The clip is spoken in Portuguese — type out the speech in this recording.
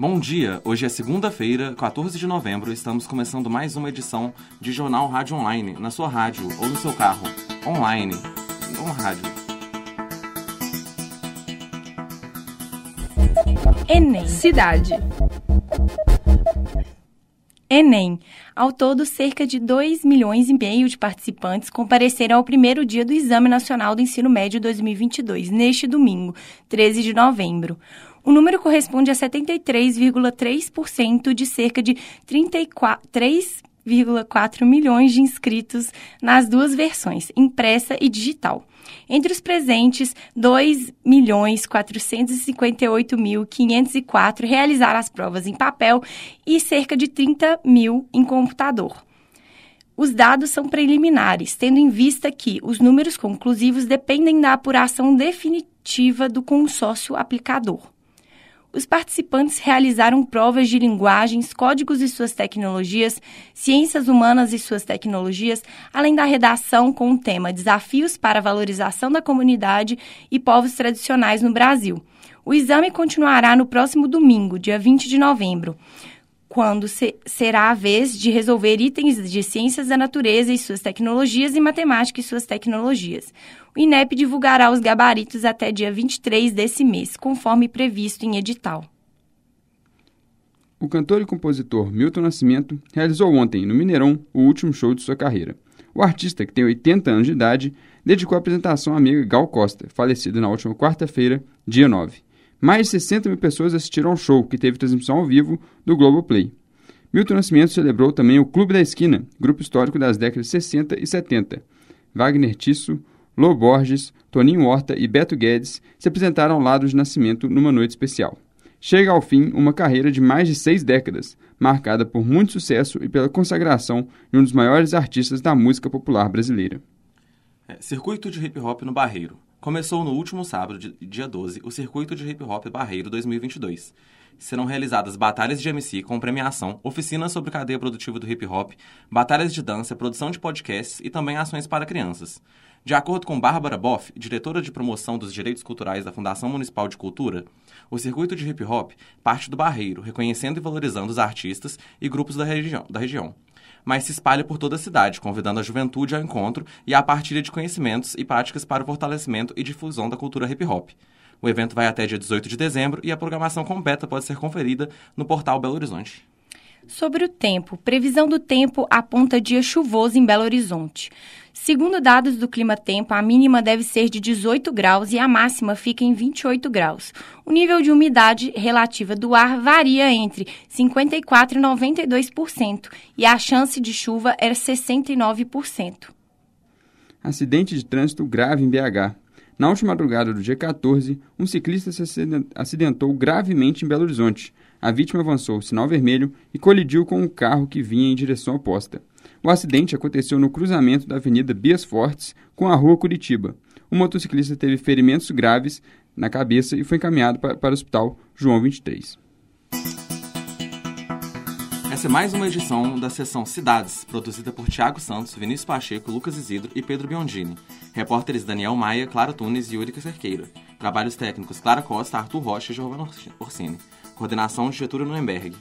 Bom dia, hoje é segunda-feira, 14 de novembro, estamos começando mais uma edição de Jornal Rádio Online, na sua rádio ou no seu carro, online, no rádio. Enem. Cidade. Enem. Ao todo, cerca de 2 milhões e meio de participantes compareceram ao primeiro dia do Exame Nacional do Ensino Médio 2022, neste domingo, 13 de novembro. O número corresponde a 73,3% de cerca de 3,4 milhões de inscritos nas duas versões, impressa e digital. Entre os presentes, 2.458.504 realizaram as provas em papel e cerca de 30 mil em computador. Os dados são preliminares, tendo em vista que os números conclusivos dependem da apuração definitiva do consórcio aplicador. Os participantes realizaram provas de linguagens, códigos e suas tecnologias, ciências humanas e suas tecnologias, além da redação com o tema Desafios para a Valorização da Comunidade e Povos Tradicionais no Brasil. O exame continuará no próximo domingo, dia 20 de novembro quando se, será a vez de resolver itens de ciências da natureza e suas tecnologias e matemática e suas tecnologias. O INEP divulgará os gabaritos até dia 23 desse mês, conforme previsto em edital. O cantor e compositor Milton Nascimento realizou ontem, no Mineirão, o último show de sua carreira. O artista, que tem 80 anos de idade, dedicou a apresentação à amiga Gal Costa, falecida na última quarta-feira, dia 9. Mais de 60 mil pessoas assistiram ao show, que teve transmissão ao vivo do Globoplay. Milton Nascimento celebrou também o Clube da Esquina, grupo histórico das décadas 60 e 70. Wagner Tisso, Lô Borges, Toninho Horta e Beto Guedes se apresentaram ao lado de Nascimento numa noite especial. Chega ao fim uma carreira de mais de seis décadas, marcada por muito sucesso e pela consagração de um dos maiores artistas da música popular brasileira. É, circuito de hip hop no Barreiro. Começou no último sábado, dia 12, o Circuito de Hip Hop Barreiro 2022. Serão realizadas batalhas de MC com premiação, oficinas sobre cadeia produtiva do hip hop, batalhas de dança, produção de podcasts e também ações para crianças. De acordo com Bárbara Boff, diretora de promoção dos direitos culturais da Fundação Municipal de Cultura, o circuito de hip hop parte do Barreiro, reconhecendo e valorizando os artistas e grupos da região. Da região mas se espalha por toda a cidade, convidando a juventude ao encontro e à partilha de conhecimentos e práticas para o fortalecimento e difusão da cultura hip hop. O evento vai até dia 18 de dezembro e a programação completa pode ser conferida no portal Belo Horizonte. Sobre o tempo, previsão do tempo aponta dia chuvoso em Belo Horizonte. Segundo dados do Clima Tempo, a mínima deve ser de 18 graus e a máxima fica em 28 graus. O nível de umidade relativa do ar varia entre 54% e 92% e a chance de chuva é 69%. Acidente de trânsito grave em BH. Na última madrugada do dia 14, um ciclista se acidentou gravemente em Belo Horizonte. A vítima avançou o sinal vermelho e colidiu com um carro que vinha em direção oposta. O acidente aconteceu no cruzamento da Avenida Bias Fortes com a Rua Curitiba. O motociclista teve ferimentos graves na cabeça e foi encaminhado para, o Hospital João 23. Essa é mais uma edição da sessão Cidades, produzida por Tiago Santos, Vinícius Pacheco, Lucas Isidro e Pedro Biondini. Repórteres Daniel Maia, Clara Tunes e Yuri Cerqueira. Trabalhos técnicos Clara Costa, Arthur Rocha e Giovanna Orsini. Coordenação de Getúlio Nuremberg.